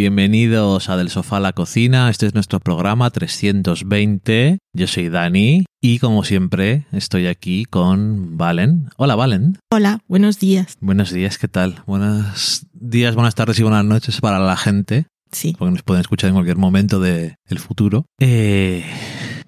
Bienvenidos a Del Sofá a la Cocina. Este es nuestro programa 320. Yo soy Dani y como siempre estoy aquí con Valen. Hola Valen. Hola, buenos días. Buenos días, ¿qué tal? Buenos días, buenas tardes y buenas noches para la gente, Sí, porque nos pueden escuchar en cualquier momento del futuro. Eh,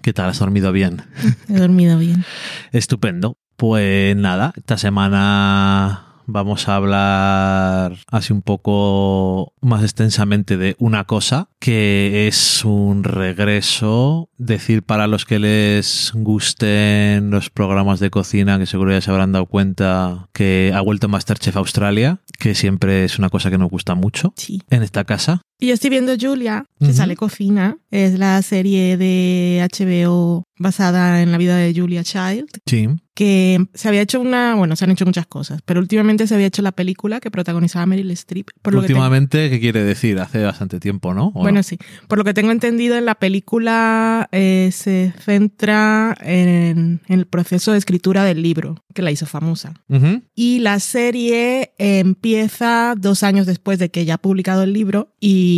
¿Qué tal? ¿Has dormido bien? he dormido bien. Estupendo. Pues nada, esta semana vamos a hablar así un poco más extensamente de una cosa que es un regreso. Decir para los que les gusten los programas de cocina, que seguro ya se habrán dado cuenta que ha vuelto Masterchef Australia, que siempre es una cosa que nos gusta mucho Sí. en esta casa. Y yo estoy viendo Julia, que Ujú. sale cocina. Es la serie de HBO basada en la vida de Julia Child, Sí. que se había hecho una, bueno, se han hecho muchas cosas, pero últimamente se había hecho la película que protagonizaba Meryl Streep. Por lo que tengo- Últimamente, ¿qué quiere decir? Hace bastante tiempo, ¿no? ¿O no? bueno, sí. Por lo que tengo entendido, en la película eh, se centra en, en el proceso de escritura del libro, que la hizo famosa. Ujú. Y la serie empieza dos años después de que ella ha publicado el libro y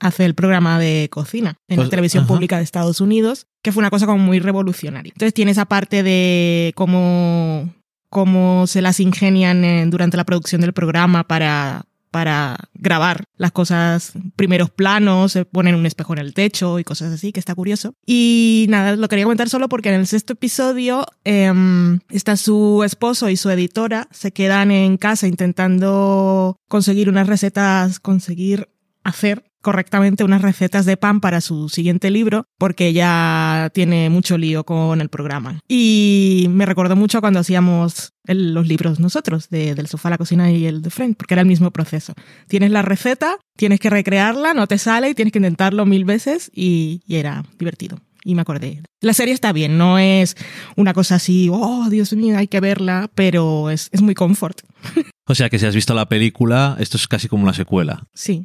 hace el programa de cocina en Pues, la televisión ajá. pública de Estados Unidos, que fue una cosa como muy revolucionaria. Entonces tiene esa parte de cómo, cómo se las ingenian en- durante la producción del programa para para grabar las cosas, primeros planos, se ponen un espejo en el techo y cosas así, que está curioso. Y nada, lo quería comentar solo porque en el sexto episodio em, está su esposo y su editora, se quedan en casa intentando conseguir unas recetas, conseguir hacer correctamente unas recetas de pan para su siguiente libro porque ella tiene mucho lío con el programa. Y me recordó mucho cuando hacíamos el- los libros nosotros, de, del sofá a la cocina y el de Frank, porque era el mismo proceso. Tienes la receta, tienes que recrearla, no te sale y tienes que intentarlo mil veces y, y era divertido. Y me acordé. La serie está bien, no es una cosa así, oh, Dios mío, hay que verla, pero es, es muy confort. O sea que si has visto la película, esto es casi como una secuela. Sí,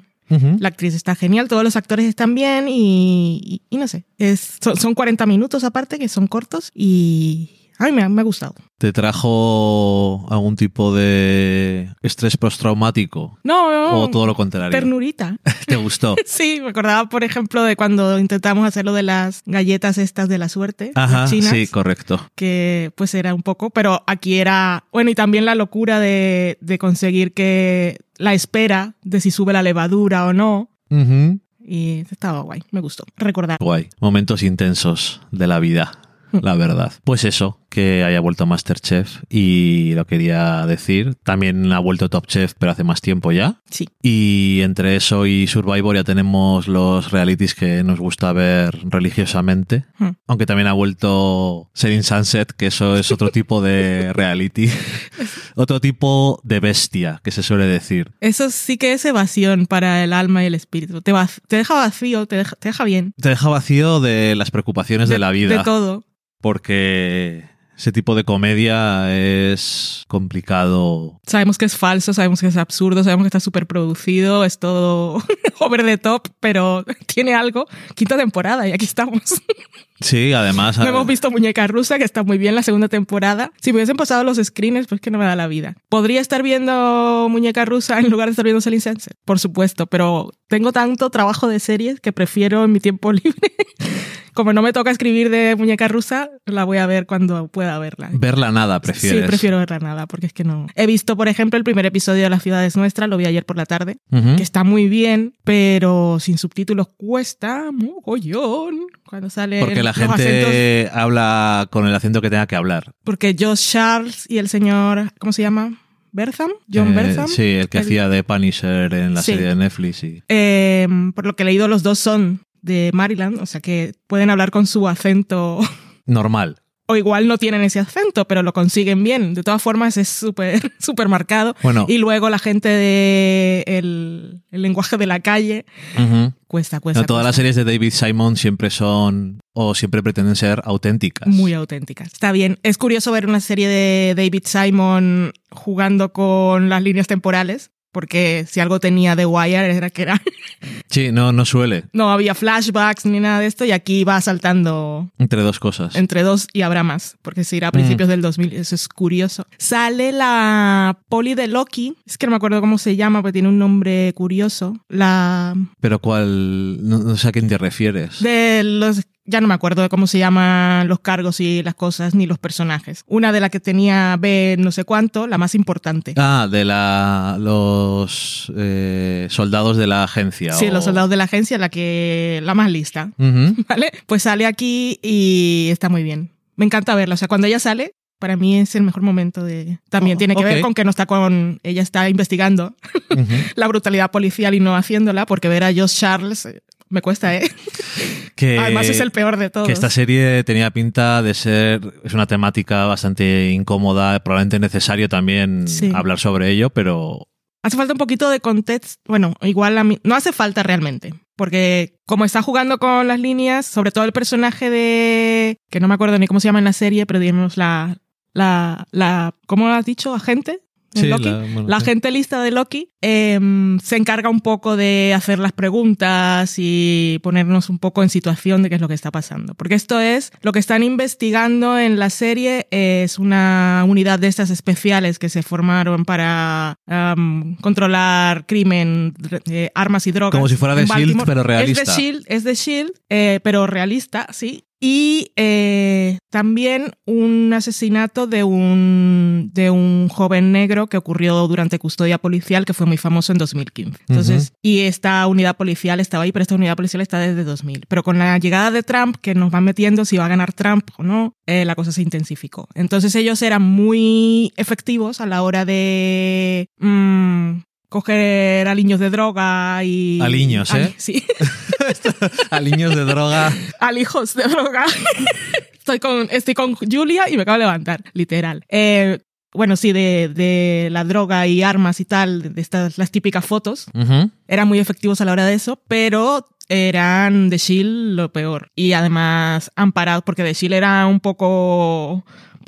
La actriz está genial, todos los actores están bien y, y- y no sé, es, son, son 40 minutos aparte que son cortos y a mí me, ha- me ha gustado. ¿Te trajo algún tipo de estrés postraumático? No, no, ¿O todo lo contrario? ternurita. ¿Te gustó? Sí, me acordaba, por ejemplo, de cuando intentamos hacer lo de las galletas estas de la suerte, Ajá, chinas, sí, correcto. que pues era un poco, pero aquí era, bueno, y también la locura de, de conseguir que la espera de si sube la levadura o no. Y estaba guay, me gustó. Recordar. Guay. Momentos intensos de la vida, la verdad. Pues eso, que haya vuelto Masterchef y lo quería decir. También ha vuelto Top Chef, pero hace más tiempo ya. Sí, Y entre eso y Survivor ya tenemos los realities que nos gusta ver religiosamente. Hmm. Aunque también ha vuelto Selling Sunset, que eso es otro tipo de reality. otro tipo de bestia, que se suele decir. Eso sí que es evasión para el alma y el espíritu. Te, va- te deja vacío, te deja, te deja bien. Te deja vacío de las preocupaciones de, la vida. De todo. Porque ese tipo de comedia es complicado. Sabemos que es falso, sabemos que es absurdo, sabemos que está súper producido, es todo over the top, pero tiene algo. Quinta temporada y aquí estamos. Sí, además... No hemos visto Muñeca Rusa, que está muy bien la segunda temporada. Si me hubiesen pasado los screeners, pues que no me da la vida. ¿Podría estar viendo Muñeca Rusa en lugar de estar viendo Selling Sunset? Por supuesto, pero tengo tanto trabajo de series que prefiero en mi tiempo libre. Como no me toca escribir de Muñeca Rusa, la voy a ver cuando pueda verla. Verla nada, prefieres. Sí, prefiero verla nada, porque es que no. He visto, por ejemplo, el primer episodio de La ciudad es nuestra, lo vi ayer por la tarde, que está muy bien, pero sin subtítulos cuesta mogollón cuando sale Porque la acentos. gente habla con el acento que tenga que hablar. Porque Josh Charles y el señor, ¿cómo se llama? Bertham, John Eh, Bertham. Sí, el que El- hacía de Punisher en la Sí. serie de Netflix. sí. Eh, por lo que he leído, los dos son de Maryland, o sea que pueden hablar con su acento Normal. o igual no tienen ese acento, pero lo consiguen bien. De todas formas, es súper súper marcado. Bueno, Y luego la gente de el, el lenguaje de la calle cuesta, cuesta. No, todas las series de David Simon siempre son o siempre pretenden ser auténticas. muy auténticas. Está bien. Es curioso ver una serie de David Simon jugando con las líneas temporales, porque si algo tenía The Wire era que era Sí, no, no suele. no había flashbacks ni nada de esto y aquí va saltando Entre dos cosas. entre dos y habrá más, porque se irá a principios del 2000, eso es curioso. Sale la poli de Loki, es que no me acuerdo cómo se llama, pero tiene un nombre curioso, la Pero cuál. No, no sé a quién te refieres. de los ya no me acuerdo de cómo se llaman los cargos y las cosas ni los personajes. Una de la que tenía B no sé cuánto, la más importante. Ah, de la, los eh, soldados de la agencia. Sí, o- los soldados de la agencia, la que la más lista. ¿vale? Pues sale aquí y está muy bien. Me encanta verla, o sea, cuando ella sale, para mí es el mejor momento de también Oh, tiene que ver con que no está con ella está investigando la brutalidad policial y no haciéndola, porque ver a Josh Charles me cuesta, ¿eh? Que, Además es el peor de todos. que esta serie tenía pinta de ser. Es una temática bastante incómoda, probablemente necesario también Sí. hablar sobre ello, pero. Hace falta un poquito de contexto. Bueno, igual a mí. No hace falta realmente. Porque como está jugando con las líneas, sobre todo el personaje de. que no me acuerdo ni cómo se llama en la serie, pero digamos la. la. la ¿Cómo has dicho? ¿Agente? Sí, Loki? la- bueno, La sí. agente lista de Loki em, se encarga un poco de hacer las preguntas y ponernos un poco en situación de qué es lo que está pasando. Porque esto es, lo que están investigando en la serie es una unidad de estas especiales que se formaron para am, controlar crimen, eh, armas y drogas. Como si fuera de S.H.I.E.L.D., pero realista. Es de Shield, es de Shield, eh, pero realista, sí. Y eh, también un asesinato de un, de un joven negro que ocurrió durante custodia policial que fue muy famoso en 2015. Entonces, y esta unidad policial estaba ahí, pero esta unidad policial está desde 2000. Pero con la llegada de Trump, que nos van metiendo si va a ganar Trump o no, eh, la cosa se intensificó. Entonces ellos eran muy efectivos a la hora de... mm, coger aliños de droga y... Aliños, ¿eh? Ali- sí. Aliños de droga. alijos de droga. estoy, con, estoy con Julia y me acabo de levantar, literal. Eh, bueno, sí, de, de la droga y armas y tal, de estas, las típicas fotos, eran muy efectivos a la hora de eso, pero eran de Shield lo peor. Y además amparados, porque de Shield era un poco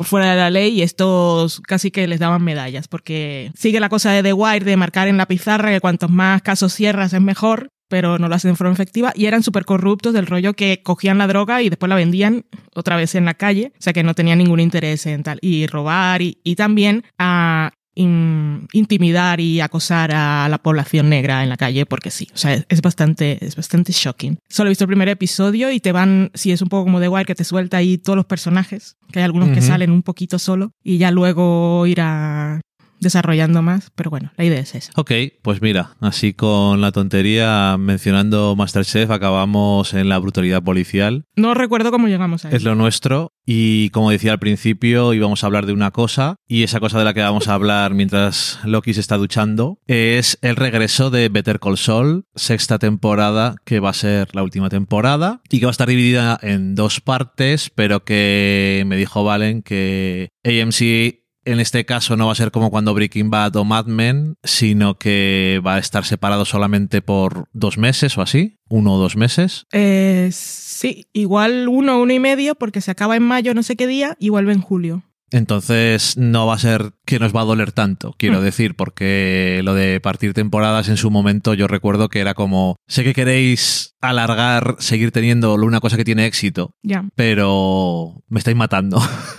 fuera de la ley y estos casi que les daban medallas, porque sigue la cosa de The Wire de marcar en la pizarra que cuantos más casos cierras es mejor, pero no lo hacen de forma efectiva y eran súper corruptos del rollo que cogían la droga y después la vendían otra vez en la calle, o sea que no tenían ningún interés en tal, y robar y, y también a in- intimidar y acosar a la población negra en la calle porque sí, o sea, es, es bastante es bastante shocking. Solo he visto el primer episodio y te van, si es un poco como The Wire que te suelta ahí todos los personajes, que hay algunos que salen un poquito solo y ya luego irá desarrollando más, pero bueno, la idea es esa. Ok, pues mira, así con la tontería mencionando Masterchef, acabamos en la brutalidad policial. No recuerdo cómo llegamos a Es eso. lo nuestro. Y como decía al principio, íbamos a hablar de una cosa. Y esa cosa de la que vamos a hablar mientras Loki se está duchando es el regreso de Better Call Saul, sexta temporada, que va a ser la última temporada. Y que va a estar dividida en dos partes, pero que me dijo Valen que AMC en este caso no va a ser como cuando Breaking Bad o Mad Men, sino que va a estar separado solamente por dos meses o así, uno o dos meses. Eh, sí, igual uno, uno y medio, porque se acaba en mayo no sé qué día y vuelve en julio. Entonces no va a ser que nos va a doler tanto, quiero Mm. decir, porque lo de partir temporadas en su momento yo recuerdo que era como, sé que queréis alargar, seguir teniendo una cosa que tiene éxito, pero me estáis matando.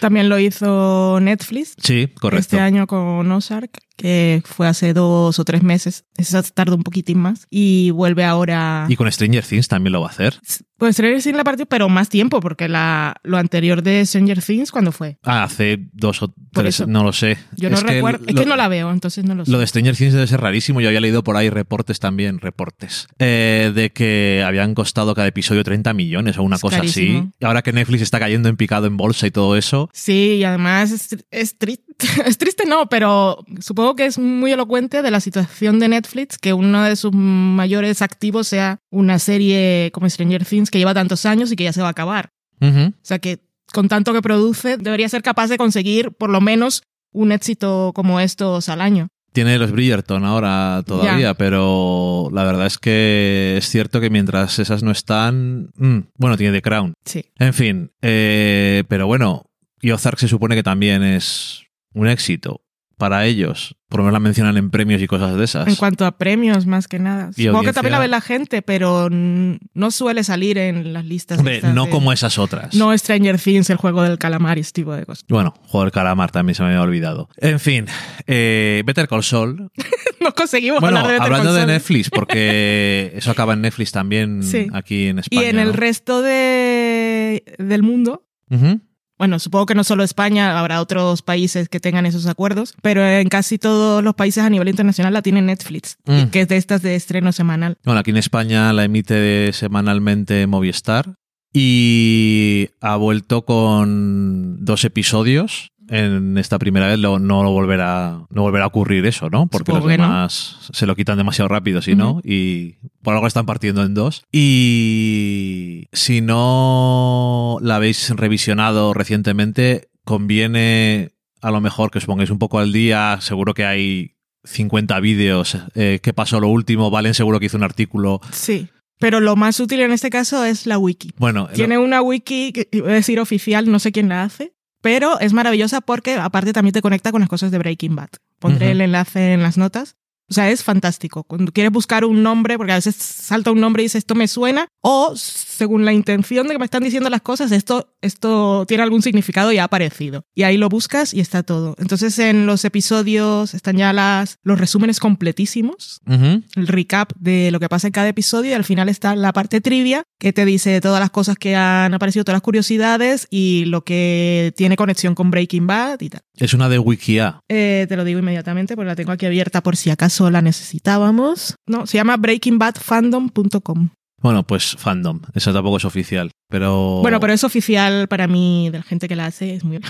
También lo hizo Netflix sí, correcto. este año con Ozark, que fue hace dos o tres meses. Esa tardó un poquitín más. Y vuelve ahora. Y con Stranger Things también lo va a hacer. Pues Stranger Things la partió, pero más tiempo, porque la, lo anterior de Stranger Things, ¿cuándo fue? Ah, hace dos o tres, no lo sé. Yo no Es que recuerdo. es que no la veo, entonces no lo sé. Lo de Stranger Things debe ser rarísimo. Yo había leído por ahí reportes también, reportes, eh, de que habían costado cada episodio 30 millones o una Es cosa así. Y ahora que Netflix está cayendo en picado en bolsa y todo eso, Sí, y además es, es triste. Es triste, no, pero supongo que es muy elocuente de la situación de Netflix que uno de sus mayores activos sea una serie como Stranger Things que lleva tantos años y que ya se va a acabar. O sea que con tanto que produce, debería ser capaz de conseguir por lo menos un éxito como estos al año. tiene los Bridgerton ahora todavía, pero la verdad es que es cierto que mientras esas no están, mm, bueno, tiene The Crown. Sí. En fin, eh, pero bueno, y Ozark se supone que también es un éxito. para ellos. Por lo menos la mencionan en premios y cosas de esas. En cuanto a premios, más que nada. Y Supongo que también la ve la gente, pero no suele salir en las listas. Hombre, no de- como esas otras. No Stranger Things, el juego del calamar y ese tipo de cosas. Bueno, juego del calamar también se me había olvidado. En fin, eh, Better Call Saul. No conseguimos Bueno, hablar de Better hablando Call de. Netflix, porque eso acaba en Netflix también Sí. aquí en Y España. en el resto de, del mundo, Ujú. Bueno, supongo que no solo España, habrá otros países que tengan esos acuerdos, pero en casi todos los países a nivel internacional la tiene Netflix, Mm. que es de estas de estreno semanal. Bueno, aquí en España la emite semanalmente Movistar y ha vuelto con dos episodios. En esta primera vez lo- no volverá, no volverá a ocurrir eso, ¿no? Porque Supongo los no. demás se lo quitan demasiado rápido, si no, y por algo están partiendo en dos. Y si no la habéis revisionado recientemente, conviene a lo mejor que os pongáis un poco al día. Seguro que hay 50 vídeos. Eh, ¿Qué pasó lo último? Valen seguro que hizo un artículo. Sí. Pero lo más útil en este caso es la wiki. Bueno, Tiene una wiki, que iba a decir oficial, no sé quién la hace, pero es maravillosa porque aparte también te conecta con las cosas de Breaking Bad. Pondré el enlace en las notas. O sea, es fantástico. Cuando quieres buscar un nombre, porque a veces salta un nombre y dices esto me suena, o según la intención de que me están diciendo las cosas, esto, esto tiene algún significado y ha aparecido. Y ahí lo buscas y está todo. Entonces en los episodios están ya las, los resúmenes completísimos el recap de lo que pasa en cada episodio y al final está la parte trivia que te dice todas las cosas que han aparecido, todas las curiosidades y lo que tiene conexión con Breaking Bad y tal. es una de Wikia. Eh, te lo digo inmediatamente porque la tengo aquí abierta por si acaso la necesitábamos. No, se llama breakingbadfandom.com. Bueno, pues fandom. Esa tampoco es oficial. Pero. Bueno, pero es oficial para mí, de la gente que la hace, es muy...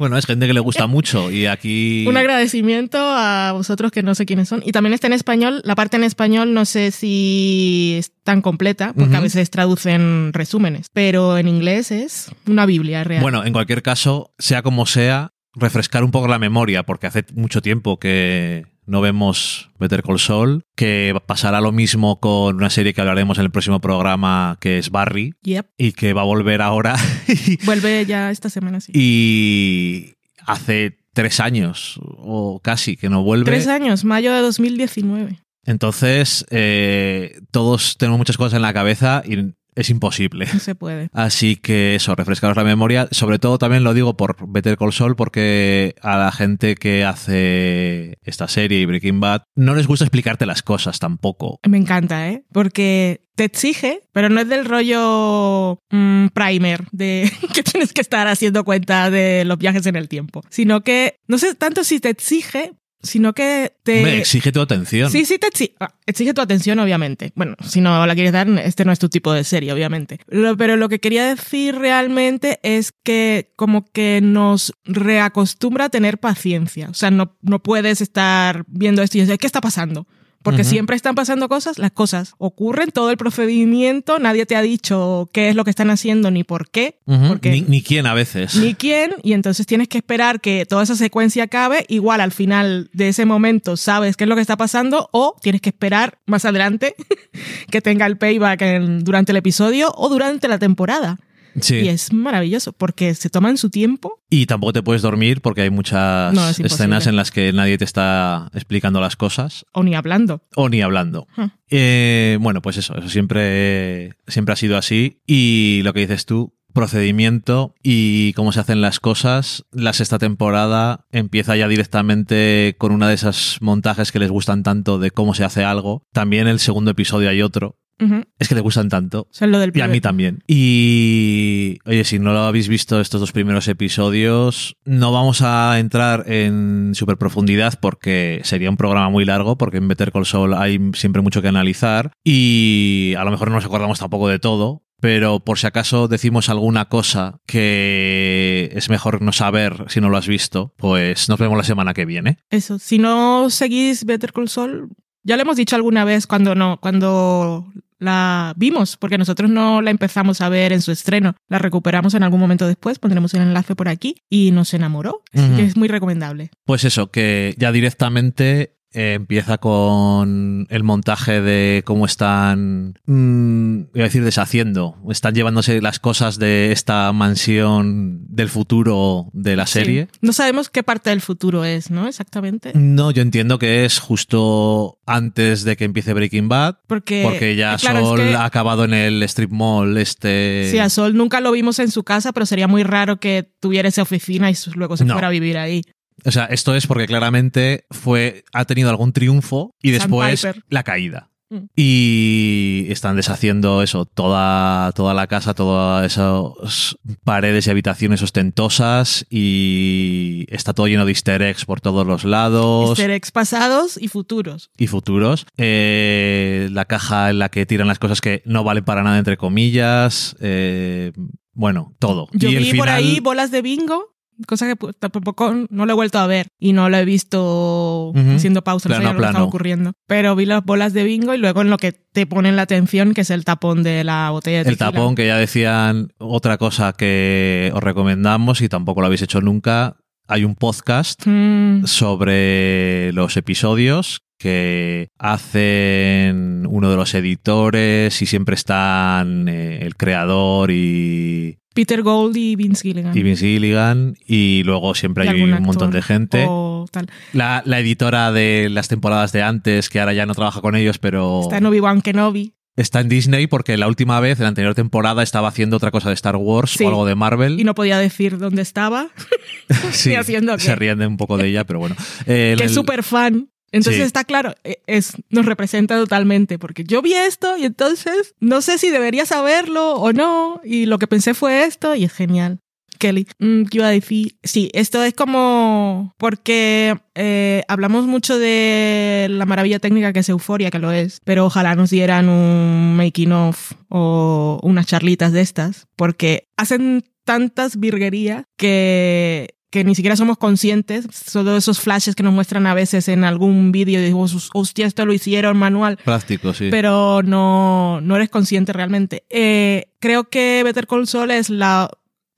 Bueno, es gente que le gusta mucho. Y aquí. Un agradecimiento a vosotros que no sé quiénes son. Y también está en español. La parte en español no sé si es tan completa, porque a veces traducen resúmenes. Pero en inglés es una Biblia real. Bueno, en cualquier caso, sea como sea, refrescar un poco la memoria, porque hace mucho tiempo que no vemos Better Call Saul, que pasará lo mismo con una serie que hablaremos en el próximo programa, que es Barry, Yep. y que va a volver ahora. Vuelve ya esta semana, sí. y hace tres años, o casi, que no vuelve. Tres años, mayo de 2019. Entonces, eh, todos tenemos muchas cosas en la cabeza y es imposible. No se puede. Así que eso, refrescaros la memoria. Sobre todo también lo digo por Better Call Saul, porque a la gente que hace esta serie y Breaking Bad no les gusta explicarte las cosas tampoco. Me encanta, ¿eh? Porque te exige, pero no es del rollo mm, primer, de que tienes que estar haciendo cuenta de los viajes en el tiempo. Sino que, no sé tanto si te exige, sino que te... Me exige tu atención. Sí, sí, te exige, exige tu atención, obviamente. Bueno, si no la quieres dar, este no es tu tipo de serie, obviamente. Lo- pero lo que quería decir realmente es que como que nos reacostumbra a tener paciencia. O sea, no, no puedes estar viendo esto y decir, ¿qué está pasando? Porque siempre están pasando cosas, las cosas ocurren, todo el procedimiento, nadie te ha dicho qué es lo que están haciendo ni por qué. Porque ni, ni quién a veces. ni quién, y entonces tienes que esperar que toda esa secuencia acabe. Igual al final de ese momento sabes qué es lo que está pasando, o tienes que esperar más adelante que tenga el payback en- durante el episodio o durante la temporada. Sí. Y es maravilloso porque se toman su tiempo. Y tampoco te puedes dormir porque hay muchas No, es imposible. escenas en las que nadie te está explicando las cosas O ni hablando. o ni hablando. Huh. Eh, bueno, pues eso, eso siempre, siempre ha sido así. Y lo que dices tú, procedimiento y cómo se hacen las cosas. La sexta temporada empieza ya directamente con una de esas montajes que les gustan tanto de cómo se hace algo. También el segundo episodio hay otro. Es que le gustan tanto. Lo del Y a mí también. Y oye, si no lo habéis visto estos dos primeros episodios, no vamos a entrar en super profundidad porque sería un programa muy largo, porque en Better Call Saul hay siempre mucho que analizar y a lo mejor no nos acordamos tampoco de todo. Pero por si acaso decimos alguna cosa que es mejor no saber si no lo has visto, pues nos vemos la semana que viene. Eso. Si no seguís Better Call Saul, ya lo hemos dicho alguna vez cuando no, cuando la vimos, porque nosotros no la empezamos a ver en su estreno. La recuperamos en algún momento después, pondremos el enlace por aquí y nos enamoró. Así Ujú. que es muy recomendable. Pues eso, que ya directamente eh, empieza con el montaje de cómo están, mm, voy a decir, deshaciendo. Están llevándose las cosas de esta mansión del futuro de la serie. Sí. No sabemos qué parte del futuro es, ¿no? Exactamente. No, yo entiendo que es justo antes de que empiece Breaking Bad. Porque, Porque ya eh, es Sol que- ha acabado en el strip mall este... Sí, a Sol nunca lo vimos en su casa, pero sería muy raro que tuviera esa oficina y luego se No. fuera a vivir ahí. O sea, esto es porque claramente fue, ha tenido algún triunfo y después la caída. Mm. Y están deshaciendo eso, toda, toda la casa, todas esas paredes y habitaciones ostentosas y está todo lleno de easter eggs por todos los lados Easter eggs pasados y futuros. y futuros. Eh, la caja en la que tiran las cosas que no valen para nada, entre comillas. Eh, bueno, todo. Yo y el vi por final- ahí bolas de bingo, cosa que pu- tampoco no lo he vuelto a ver y no lo he visto haciendo pausa, no Plano lo estaba plano. ocurriendo. Pero vi las bolas de bingo y luego en lo que te ponen la atención, que es el tapón de la botella de El tequila. tapón, que ya decían otra cosa que os recomendamos y tampoco lo habéis hecho nunca. Hay un podcast Mm, sobre los episodios que hacen uno de los editores y siempre están eh, el creador y, Peter Gold y Vince Gilligan. y Vince Gilligan y luego siempre Y hay un montón de gente. o tal. La, la editora de las temporadas de antes, que ahora ya no trabaja con ellos, pero Está en Obi-Wan Kenobi. está en Disney porque la última vez, en la anterior temporada, estaba haciendo otra cosa de Star Wars Sí. o algo de Marvel. Y no podía decir dónde estaba, Sí, ni haciendo qué. se ríen de un poco de ella, pero bueno. Eh, que el- es súper fan. Entonces Sí. está claro, e- es, nos representa totalmente, porque yo vi esto y entonces no sé si debería saberlo o no, y lo que pensé fue esto y es genial. Kelly, mm, ¿qué iba a decir? Sí, esto es como porque eh, hablamos mucho de la maravilla técnica que es Euforia, que lo es, pero ojalá nos dieran un making of o unas charlitas de estas, porque hacen tantas virguerías que que ni siquiera somos conscientes, todos esos flashes que nos muestran a veces en algún vídeo digo, hostia, esto lo hicieron manual, Práctico, sí. pero no, no eres consciente realmente. Eh, creo que Better Call Saul es la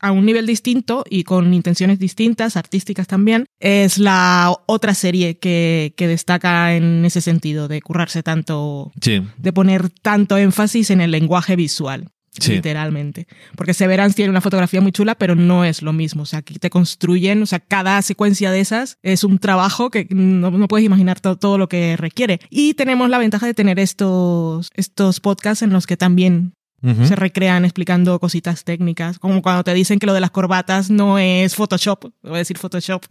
a un nivel distinto y con intenciones distintas, artísticas también, es la otra serie que, que destaca en ese sentido, de currarse tanto, sí, de poner tanto énfasis en el lenguaje visual. Sí. Literalmente. Porque Severance tiene una fotografía muy chula, pero no es lo mismo. O sea, aquí te construyen, o sea, cada secuencia de esas es un trabajo que no, puedes imaginar to- todo lo que requiere. Y tenemos la ventaja de tener estos, estos podcasts en los que también Se recrean explicando cositas técnicas, como cuando te dicen que lo de las corbatas no es Photoshop, voy a decir Photoshop,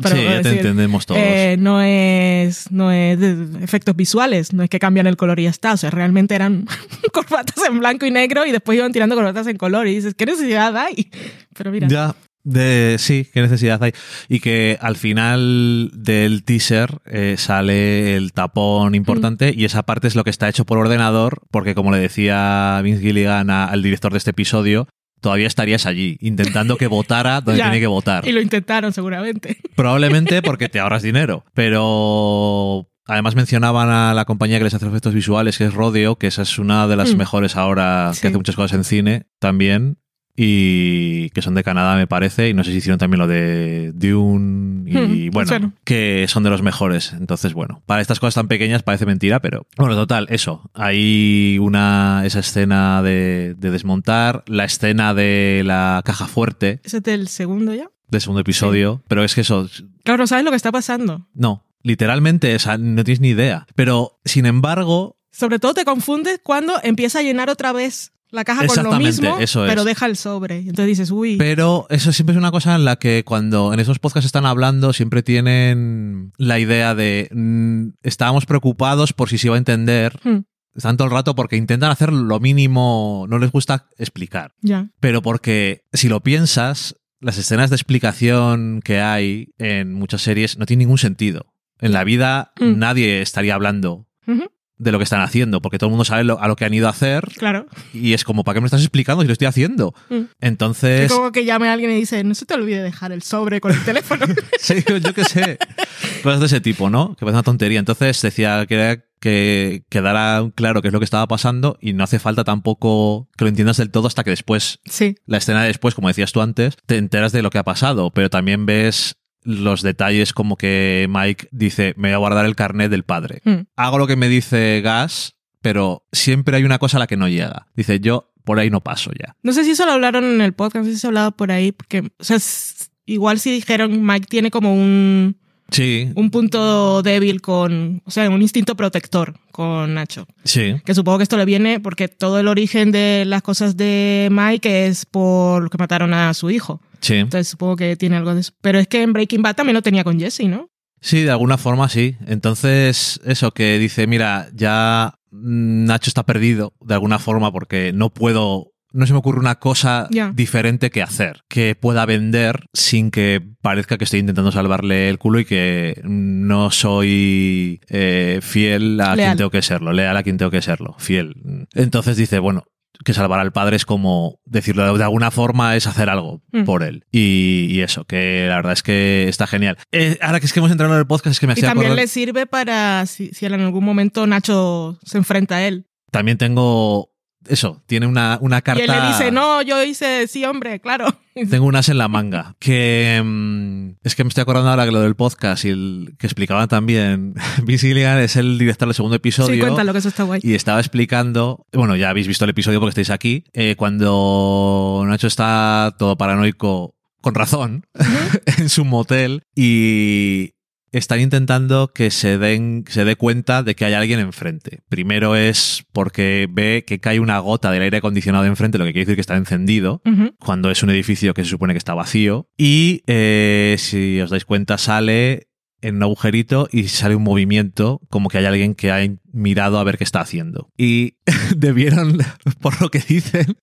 pero sí, ya te entendemos todos. eh, no es no es de efectos visuales, no es que cambian el color y ya está, o sea, realmente eran corbatas en blanco y negro y después iban tirando corbatas en color y dices, ¿qué necesidad hay? Pero mira, Ya, de, sí, qué necesidad hay. Y que al final del teaser eh, sale el tapón importante y esa parte es lo que está hecho por ordenador, porque como le decía Vince Gilligan a- al director de este episodio, todavía estarías allí, intentando que votara donde Ya. tiene que votar. y lo intentaron seguramente. Probablemente porque te ahorras dinero, pero además mencionaban a la compañía que les hace efectos visuales, que es Rodeo, que esa es una de las Mm. mejores ahora, Sí. que hace muchas cosas en cine también, y que son de Canadá, me parece, y no sé si hicieron también lo de Dune, y Mm, bueno, que son de los mejores. Entonces, bueno, para estas cosas tan pequeñas parece mentira, pero bueno, total, eso. Hay una, esa escena de, de desmontar, la escena de la caja fuerte ¿Ese es del segundo ya? del segundo episodio, pero es que eso, Claro, no sabes lo que está pasando. no, literalmente, o sea, no tienes ni idea. Pero, sin embargo, Sobre todo te confundes cuando empieza a llenar otra vez la caja con lo Exactamente, mismo, eso es. pero deja el sobre. Entonces dices, uy, pero eso siempre es una cosa en la que cuando en esos podcasts están hablando, siempre tienen la idea de mm, estábamos preocupados por si se iba a entender. hmm, Están todo el rato porque intentan hacer lo mínimo, no les gusta explicar. ya. Pero porque si lo piensas, las escenas de explicación que hay en muchas series no tienen ningún sentido. En la vida Mm. nadie estaría hablando de lo que están haciendo, porque todo el mundo sabe lo- a lo que han ido a hacer Claro. y es como, ¿para qué me estás explicando si lo estoy haciendo? Mm. Entonces, Es como que llame a alguien y dice, no se te olvide dejar el sobre con el teléfono. sí, yo qué sé, cosas de ese tipo, ¿no? Que parece una tontería. Entonces decía que era que quedara claro qué es lo que estaba pasando y no hace falta tampoco que lo entiendas del todo hasta que después sí. la escena de después, como decías tú antes, te enteras de lo que ha pasado, pero también ves los detalles como que Mike dice, me voy a guardar el carnet del padre. Mm. Hago lo que me dice Gas, pero siempre hay una cosa a la que no llega. Dice, yo por ahí no paso ya. No sé si eso lo hablaron en el podcast, no sé si se ha hablado por ahí, porque, o sea, igual si dijeron Mike tiene como un, Sí, un punto débil con, o sea, un instinto protector con Nacho. sí. Que supongo que esto le viene porque todo el origen de las cosas de Mike es por que mataron a su hijo. Sí. Entonces supongo que tiene algo de eso. Pero es que en Breaking Bad también lo tenía con Jesse, ¿no? Sí, de alguna forma sí. Entonces, eso que dice, mira, ya mm, Nacho está perdido de alguna forma porque no puedo, no se me ocurre una cosa diferente que hacer, que pueda vender sin que parezca que estoy intentando salvarle el culo y que no soy eh, fiel a quien tengo que serlo, leal a quien tengo que serlo, fiel. Entonces dice, bueno, que salvar al padre es como decirlo de, de alguna forma es hacer algo Mm. por él y, y eso que la verdad es que está genial Eh, ahora que es que hemos entrado en el podcast es que me Y hacía también acordar- le sirve para si, si en algún momento Nacho se enfrenta a él. también tengo eso tiene una, una carta Y él le dice, no, yo hice, sí, hombre, claro. tengo unas en la manga que mm, es que me estoy acordando ahora que lo del podcast y el que explicaba también Vince Gilligan es el director del segundo episodio Sí, cuéntalo, que eso está guay. Y estaba explicando, bueno, ya habéis visto el episodio porque estáis aquí, eh, cuando Nacho está todo paranoico, con razón, en su motel y están intentando que se den se dé cuenta de que hay alguien enfrente. Primero es porque ve que cae una gota del aire acondicionado enfrente, lo que quiere decir que está encendido cuando es un edificio que se supone que está vacío. Y eh, si os dais cuenta, sale en un agujerito y sale un movimiento como que hay alguien que ha mirado a ver qué está haciendo. Y debieron, por lo que dicen,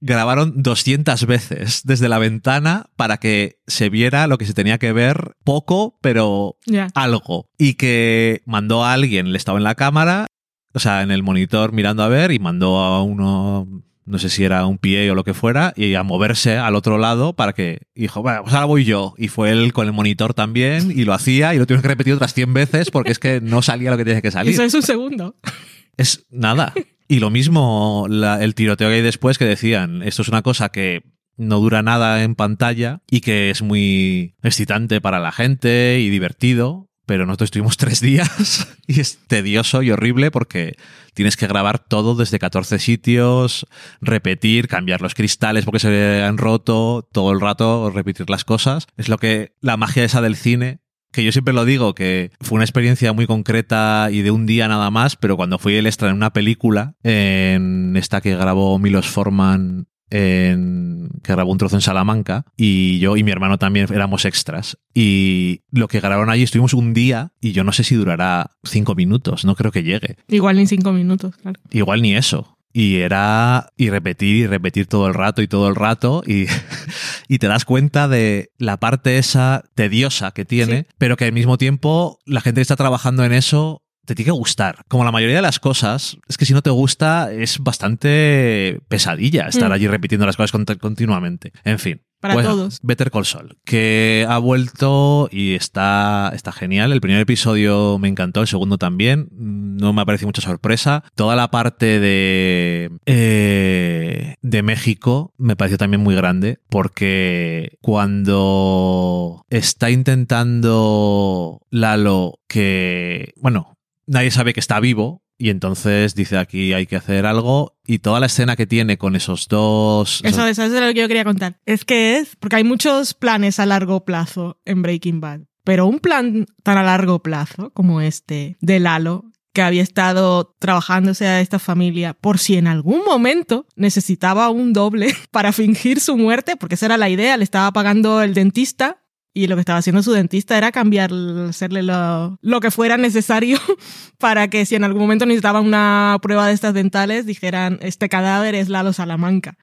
grabaron 200 veces desde la ventana para que se viera lo que se tenía que ver poco, pero algo. Y que mandó a alguien, le estaba en la cámara, o sea, en el monitor mirando a ver, y mandó a uno, no sé si era un pie o lo que fuera, y a moverse al otro lado para que, dijo, bueno, pues ahora voy yo. Y fue él con el monitor también, y lo hacía, y lo tuvieron que repetir otras 100 veces porque es que no salía lo que tenía que salir. Eso es un segundo. Es nada. Y lo mismo el tiroteo que hay después que decían, esto es una cosa que no dura nada en pantalla y que es muy excitante para la gente y divertido, pero nosotros estuvimos tres días y es tedioso y horrible porque tienes que grabar todo desde 14 sitios, repetir, cambiar los cristales porque se han roto, todo el rato repetir las cosas. Es lo que la magia esa del cine que yo siempre lo digo, que fue una experiencia muy concreta y de un día nada más, pero cuando fui el extra en una película, en esta que grabó Milos Forman, en, que grabó un trozo en Salamanca, y yo y mi hermano también éramos extras. Y lo que grabaron allí estuvimos un día, y yo no sé si durará cinco minutos, no creo que llegue. Igual en cinco minutos, claro. Igual ni eso. Y era y repetir y repetir todo el rato y todo el rato y, y te das cuenta de la parte esa tediosa que tiene, pero que al mismo tiempo la gente que está trabajando en eso te tiene que gustar. Como la mayoría de las cosas, es que si no te gusta es bastante pesadilla estar Mm. allí repitiendo las cosas cont- continuamente. En fin. Para Bueno, todos. Better Call Saul, que ha vuelto y está, está genial. El primer episodio me encantó, el segundo también. No me ha parecido mucha sorpresa. Toda la parte de, eh, de México me pareció también muy grande, porque cuando está intentando Lalo que, bueno, nadie sabe que está vivo. Y entonces dice aquí hay que hacer algo. Y toda la escena que tiene con esos dos. Eso, eso es lo que yo quería contar. Es que es, porque hay muchos planes a largo plazo en Breaking Bad, pero un plan tan a largo plazo como este de Lalo, que había estado trabajándose a esta familia por si en algún momento necesitaba un doble para fingir su muerte, porque esa era la idea, le estaba pagando el dentista. Y lo que estaba haciendo su dentista era cambiar, hacerle lo, lo que fuera necesario para que si en algún momento necesitaba una prueba de estas dentales, dijeran, este cadáver es Lalo Salamanca.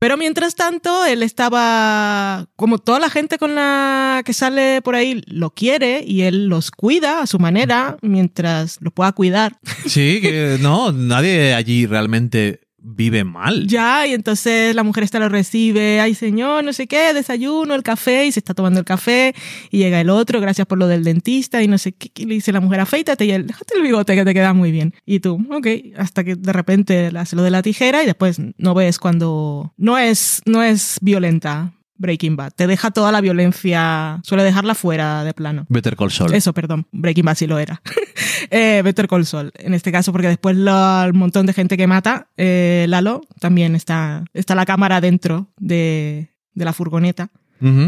Pero mientras tanto, él estaba, como toda la gente con la que sale por ahí lo quiere y él los cuida a su manera mientras lo pueda cuidar. Sí, que no, nadie allí realmente vive mal. Ya, y entonces la mujer esta lo recibe, ay señor, no sé qué, desayuno, el café, y se está tomando el café, y llega el otro, gracias por lo del dentista, y no sé qué, y le dice la mujer, afeítate, y él, déjate el bigote que te queda muy bien. Y tú, ok, hasta que de repente hace lo de la tijera y después no ves cuando... No es, no es violenta, Breaking Bad. Te deja toda la violencia, suele dejarla fuera de plano. Better Call Saul. Eso, perdón. Breaking Bad sí lo era. eh, Better Call Saul, en este caso, porque después lo, el montón de gente que mata, eh, Lalo, también está, está la cámara dentro de, de la furgoneta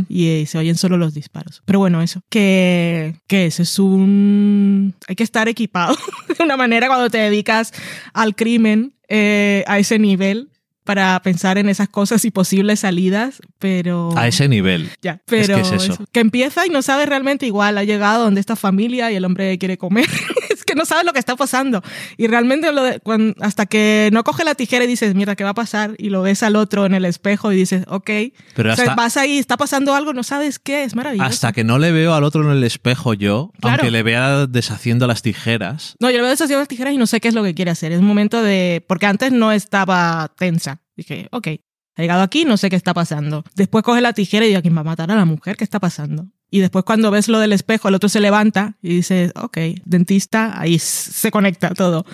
y eh, se oyen solo los disparos. Pero bueno, eso. Que, que eso es un... Hay que estar equipado de una manera cuando te dedicas al crimen eh, a ese nivel para pensar en esas cosas y posibles salidas, pero... A ese nivel. Ya, pero que es eso. que empieza y no sabes realmente igual, ha llegado donde está familia y el hombre quiere comer. que no sabes lo que está pasando. Y realmente lo de- cuan- hasta que no coge la tijera y dices, mira, ¿qué va a pasar? Y lo ves al otro en el espejo y dices, ok. Pero O sea, hasta, vas ahí, está pasando algo, no sabes qué, es maravilloso. hasta que no le veo al otro en el espejo yo, Claro. aunque le vea deshaciendo las tijeras, No, yo le veo deshaciendo las tijeras y no sé qué es lo que quiere hacer. Es un momento de... Porque antes no estaba tensa. Dije, ok, ha llegado aquí, no sé qué está pasando. Después coge la tijera y digo, ¿quién va a matar a la mujer? ¿Qué está pasando? Y después cuando ves lo del espejo, el otro se levanta y dices, ok, dentista, ahí se conecta todo.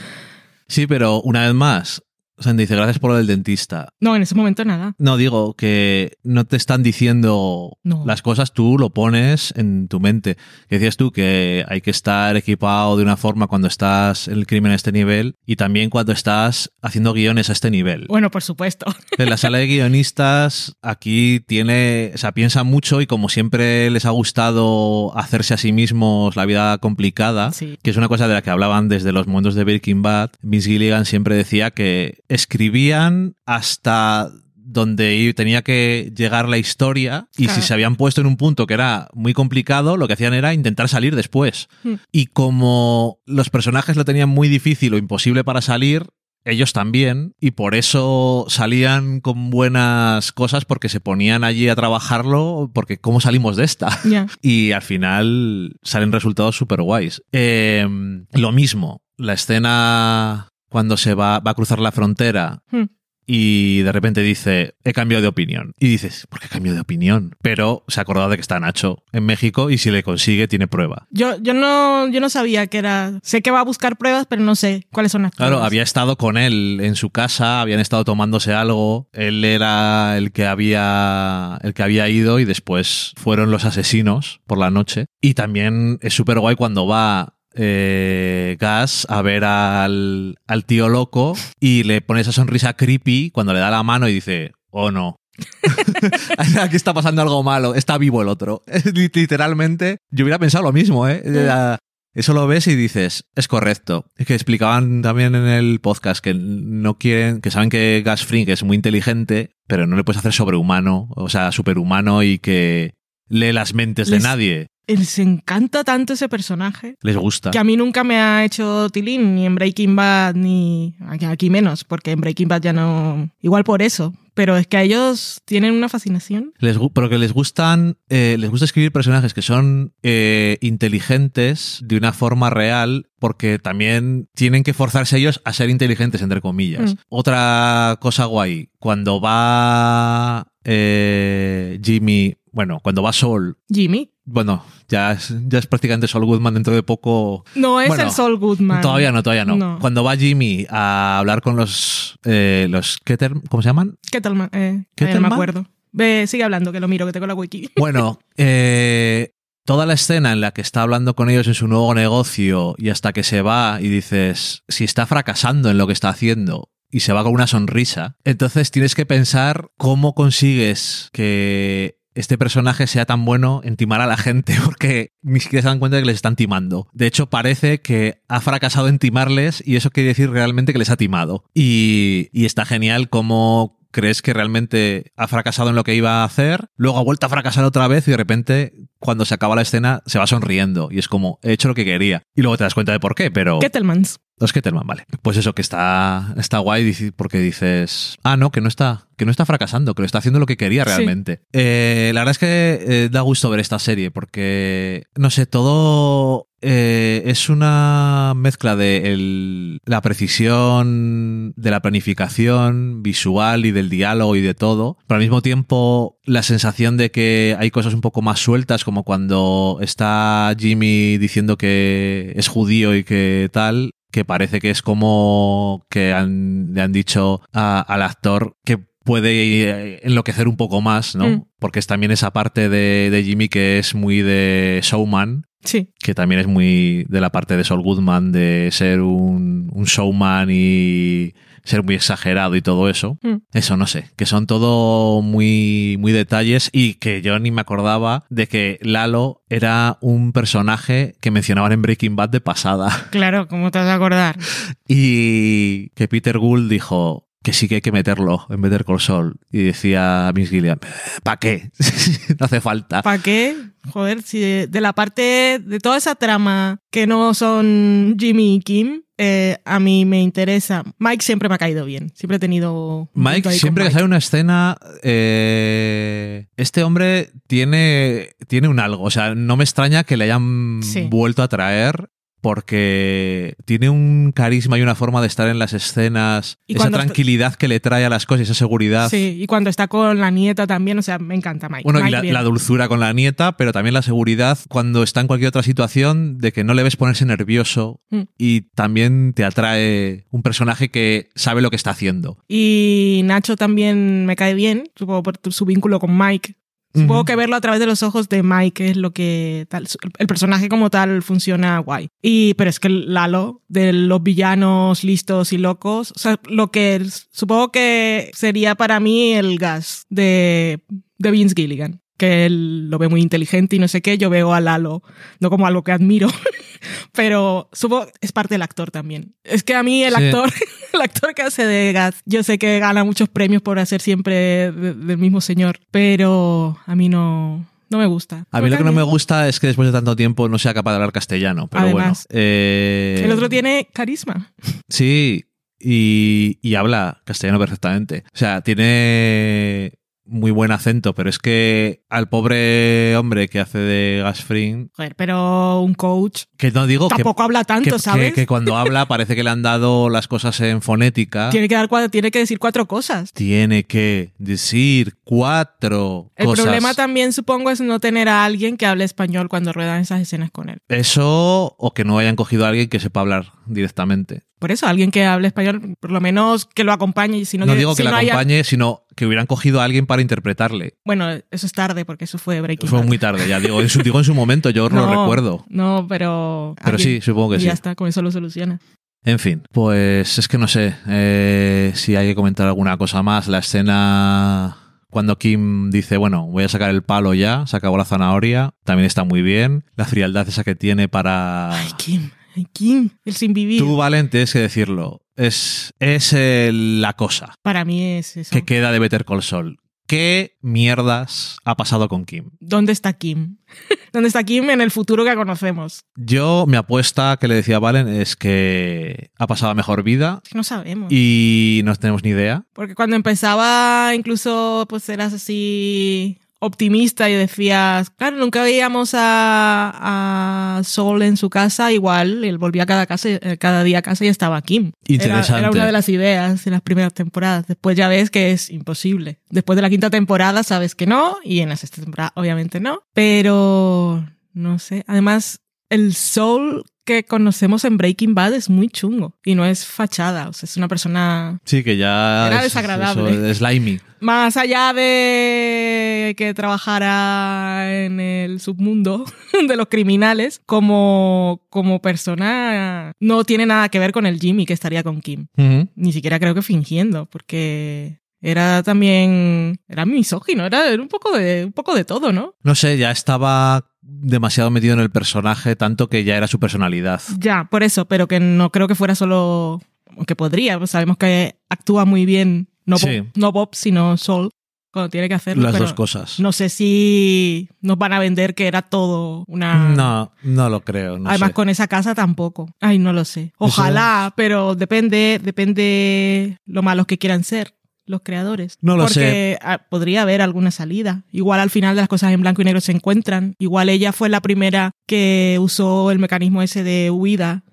Sí, pero una vez más, Sandy dice, gracias por lo del dentista. No, en ese momento nada. No, digo que no te están diciendo No. las cosas, tú lo pones en tu mente. Que decías tú que hay que estar equipado de una forma cuando estás en el crimen a este nivel y también cuando estás haciendo guiones a este nivel. Bueno, por supuesto. En la sala de guionistas aquí tiene, o sea, piensa mucho y como siempre les ha gustado hacerse a sí mismos la vida complicada, Sí. que es una cosa de la que hablaban desde los momentos de Breaking Bad, Vince Gilligan siempre decía que escribían hasta donde tenía que llegar la historia y Claro. si se habían puesto en un punto que era muy complicado, lo que hacían era intentar salir después. Hmm. Y como los personajes lo tenían muy difícil o imposible para salir, ellos también, y por eso salían con buenas cosas porque se ponían allí a trabajarlo, porque ¿cómo salimos de esta? Y al final salen resultados súper guays. Eh, lo mismo, la escena cuando se va, va a cruzar la frontera Hmm. y de repente dice, he cambiado de opinión. Y dices, ¿por qué cambio de opinión? Pero se ha acordado de que está Nacho en México y si le consigue tiene prueba. Yo, yo, no, yo no sabía que era... Sé que va a buscar pruebas, pero no sé cuáles son las pruebas. Claro, había estado con él en su casa, habían estado tomándose algo, él era el que había el que había ido y después fueron los asesinos por la noche. Y también es súper guay cuando va eh, Gas a ver al, al tío loco y le pone esa sonrisa creepy cuando le da la mano y dice, oh no. Aquí está pasando algo malo, está vivo el otro. Literalmente, yo hubiera pensado lo mismo, ¿eh? Era- eso lo ves y dices, es correcto. Es que explicaban también en el podcast que no quieren, que saben que Gas Fring es muy inteligente, pero no le puedes hacer sobrehumano, o sea, superhumano y que lee las mentes de nadie. Les encanta tanto ese personaje Les gusta. que a mí nunca me ha hecho tilín, ni en Breaking Bad, ni aquí, aquí menos, porque en Breaking Bad ya no... Igual por eso, pero es que a ellos tienen una fascinación. Les, pero que les gustan, eh, les gusta escribir personajes que son eh, inteligentes de una forma real, porque también tienen que forzarse ellos a ser inteligentes, entre comillas. Mm. Otra cosa guay, cuando va eh, Jimmy, bueno, cuando va Sol, Jimmy. bueno, ya es, ya es prácticamente Sol Goodman dentro de poco. No es Bueno, el Sol Goodman. Todavía no, todavía no. No. Cuando va Jimmy a hablar con los, eh, los Keter, ¿cómo se llaman? Ma- Eh, ¿Qué eh, no tal, me acuerdo. Ve, sigue hablando, que lo miro, que tengo la wiki. Bueno, eh, toda la escena en la que está hablando con ellos en su nuevo negocio y hasta que se va y dices, si está fracasando en lo que está haciendo y se va con una sonrisa, entonces tienes que pensar cómo consigues que este personaje sea tan bueno en timar a la gente porque ni siquiera se dan cuenta de que les están timando. De hecho, parece que ha fracasado en timarles y eso quiere decir realmente que les ha timado. Y, y está genial cómo crees que realmente ha fracasado en lo que iba a hacer, luego ha vuelto a fracasar otra vez y de repente cuando se acaba la escena se va sonriendo y es como, he hecho lo que quería. Y luego te das cuenta de por qué, pero... Kettlemans. Los Ketterman, vale. Pues eso, que está, está guay porque dices, ah, no, que no está, que no está fracasando, que lo está haciendo lo que quería Sí. realmente. Eh, la verdad es que eh, da gusto ver esta serie porque, no sé, todo eh, es una mezcla de la precisión, de la planificación visual y del diálogo y de todo, pero al mismo tiempo la sensación de que hay cosas un poco más sueltas, como cuando está Jimmy diciendo que es judío y que tal, que parece que es como que han- le han dicho al actor que puede eh, enloquecer un poco más, ¿no? Mm. Porque es también esa parte de, de Jimmy que es muy de showman, Sí. que también es muy de la parte de Saul Goodman, de ser un, un showman y ser muy exagerado y todo eso. Mm. Eso no sé, que son todo muy, muy detalles y que yo ni me acordaba de que Lalo era un personaje que mencionaban en Breaking Bad de pasada Claro, ¿cómo te vas a acordar? y que Peter Gould dijo que sí que hay que meterlo en Better Call Saul y decía a Miss Gillian, ¿para qué? no hace falta. ¿Para qué? Joder, si de, de la parte de toda esa trama que no son Jimmy y Kim, eh, a mí me interesa. Mike siempre me ha caído bien. Siempre he tenido. Mike, siempre que sale una escena, eh, este hombre tiene, tiene un algo. O sea, no me extraña que le hayan Sí. vuelto a traer porque tiene un carisma y una forma de estar en las escenas, Y esa tranquilidad que le trae a las cosas, esa seguridad. Sí, y cuando está con la nieta también, o sea, me encanta Mike. Bueno, y la, dulzura con la nieta, pero también la seguridad cuando está en cualquier otra situación de que no le ves ponerse nervioso Mm. y también te atrae un personaje que sabe lo que está haciendo. Y Nacho también me cae bien, supongo por su vínculo con Mike. Supongo Ujú. que verlo a través de los ojos de Mike es lo que tal. El personaje como tal funciona guay. Y, pero es que Lalo, de los villanos listos y locos, o sea, lo que es- supongo que sería para mí el gas de, de Vince Gilligan. Que él lo ve muy inteligente y no sé qué. Yo veo a Lalo, no como algo que admiro, pero supongo es parte del actor también. Es que a mí el Sí. actor, el actor que hace de Gas, yo sé que gana muchos premios por hacer siempre de- del mismo señor, pero a mí no, no me gusta. A mí lo que no me gusta es que después de tanto tiempo no sea capaz de hablar castellano, pero Además, bueno. eh, El otro tiene carisma. Sí, y, y habla castellano perfectamente. O sea, tiene muy buen acento, pero es que al pobre hombre que hace de Gas Fring, Joder, pero un coach que no digo que, tampoco habla tanto, que- ¿sabes? que- que cuando habla parece que le han dado las cosas en fonética. Tiene que dar tiene que decir cuatro cosas. Tiene que decir cuatro El cosas. problema también, supongo, es no tener a alguien que hable español cuando ruedan esas escenas con él. Eso o que no hayan cogido a alguien que sepa hablar directamente. Por eso, alguien que hable español, por lo menos que lo acompañe. Si no, que, digo que si no haya- acompañe, sino que hubieran cogido a alguien para interpretarle. Bueno, eso es tarde porque eso fue Breaking Fue Bad. muy tarde, ya digo. En su, digo en su momento, yo lo No, recuerdo. No, pero. Pero alguien- sí, supongo que y sí. Ya está, con eso lo soluciona. En fin, pues es que no sé eh, si hay que comentar alguna cosa más. La escena cuando Kim dice, bueno, voy a sacar el palo ya, se acabó la zanahoria, también está muy bien. La frialdad esa que tiene para... Ay, Kim, ay, Kim, el sin vivir. Tú, Valen, tienes que decirlo. Es, es el- la cosa Para mí es eso. que queda de Better Call Saul. ¿Qué mierdas ha pasado con Kim? ¿Dónde está Kim? ¿Dónde está Kim en el futuro que conocemos? Yo, mi apuesta que le decía a Valen es que ha pasado a mejor vida Es que no sabemos. y no tenemos ni idea. Porque cuando empezaba, incluso, pues eras así optimista y decías, claro, nunca veíamos a, a Sol en su casa, igual él volvía cada, casa, eh, cada día a casa y estaba Kim. Interesante. Era, una de las ideas en las primeras temporadas. Después ya ves que es imposible. Después de la quinta temporada sabes que no, y en la sexta temporada obviamente no. Pero, no sé. Además, el Soul que conocemos en Breaking Bad es muy chungo y no es fachada. O sea, es una persona Sí, que ya Era es, desagradable. eso, slimy. más allá de que trabajara en el submundo de los criminales, como, como persona no tiene nada que ver con el Jimmy que estaría con Kim. Ni siquiera creo que fingiendo, porque era también, era misógino, era, era un poco de, un poco de todo, ¿no? No sé, ya estaba demasiado metido en el personaje, tanto que ya era su personalidad. Ya, por eso, pero que no creo que fuera solo, aunque podría, pues sabemos que actúa muy bien, no, Sí. Bob, no Bob, sino Sol, cuando tiene que hacerlo. Las pero- dos cosas. No sé si nos van a vender que era todo una... No, no lo creo. no Además, sé. con esa casa tampoco. Ay, no lo sé. Ojalá, pero depende, depende lo malos que quieran ser los creadores. No lo Porque ah, podría haber alguna salida. Igual al final de las cosas en blanco y negro se encuentran. Igual ella fue la primera que usó el mecanismo ese de huida,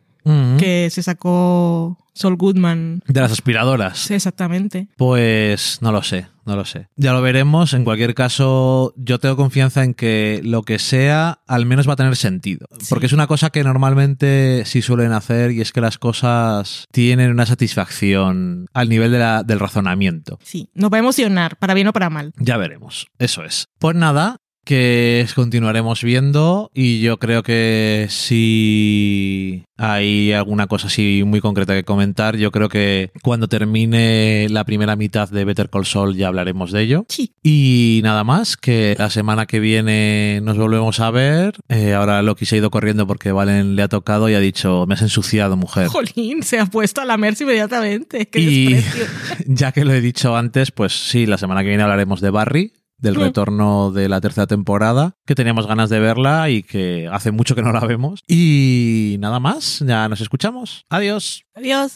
que se sacó, Sol Goodman. De las aspiradoras. Sí, exactamente. Pues no lo sé, no lo sé. Ya lo veremos. En cualquier caso, yo tengo confianza en que lo que sea, al menos va a tener sentido. Sí. Porque es una cosa que normalmente sí suelen hacer y es que las cosas tienen una satisfacción al nivel de la- del razonamiento. Sí, nos va a emocionar, para bien o para mal. Ya veremos. Eso es. Pues nada, que continuaremos viendo y yo creo que si hay alguna cosa así muy concreta que comentar, yo creo que cuando termine la primera mitad de Better Call Saul ya hablaremos de ello. Sí. Y nada más, que la semana que viene nos volvemos a ver. Eh, ahora Loki se ha ido corriendo porque Valen le ha tocado y ha dicho, me has ensuciado, mujer. Jolín, se ha puesto a la Mercy inmediatamente. Qué Y ya que lo he dicho antes, pues sí, la semana que viene hablaremos de Barry, del Mm. retorno de la tercera temporada, que teníamos ganas de verla y que hace mucho que no la vemos. Y nada más, ya nos escuchamos. Adiós. Adiós.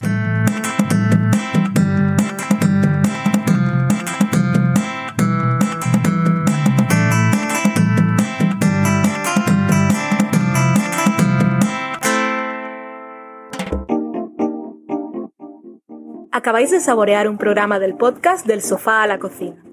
Acabáis de saborear un programa del podcast Del sofá a la cocina.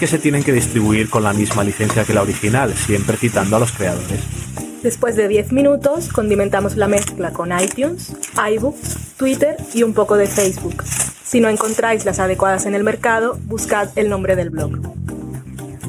que se tienen que distribuir con la misma licencia que la original, siempre citando a los creadores. Después de 10 minutos, condimentamos la mezcla con iTunes, iBooks, Twitter y un poco de Facebook. Si no encontráis las adecuadas en el mercado, buscad el nombre del blog.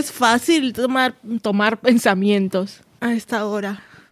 Es fácil tomar, tomar pensamientos a esta hora.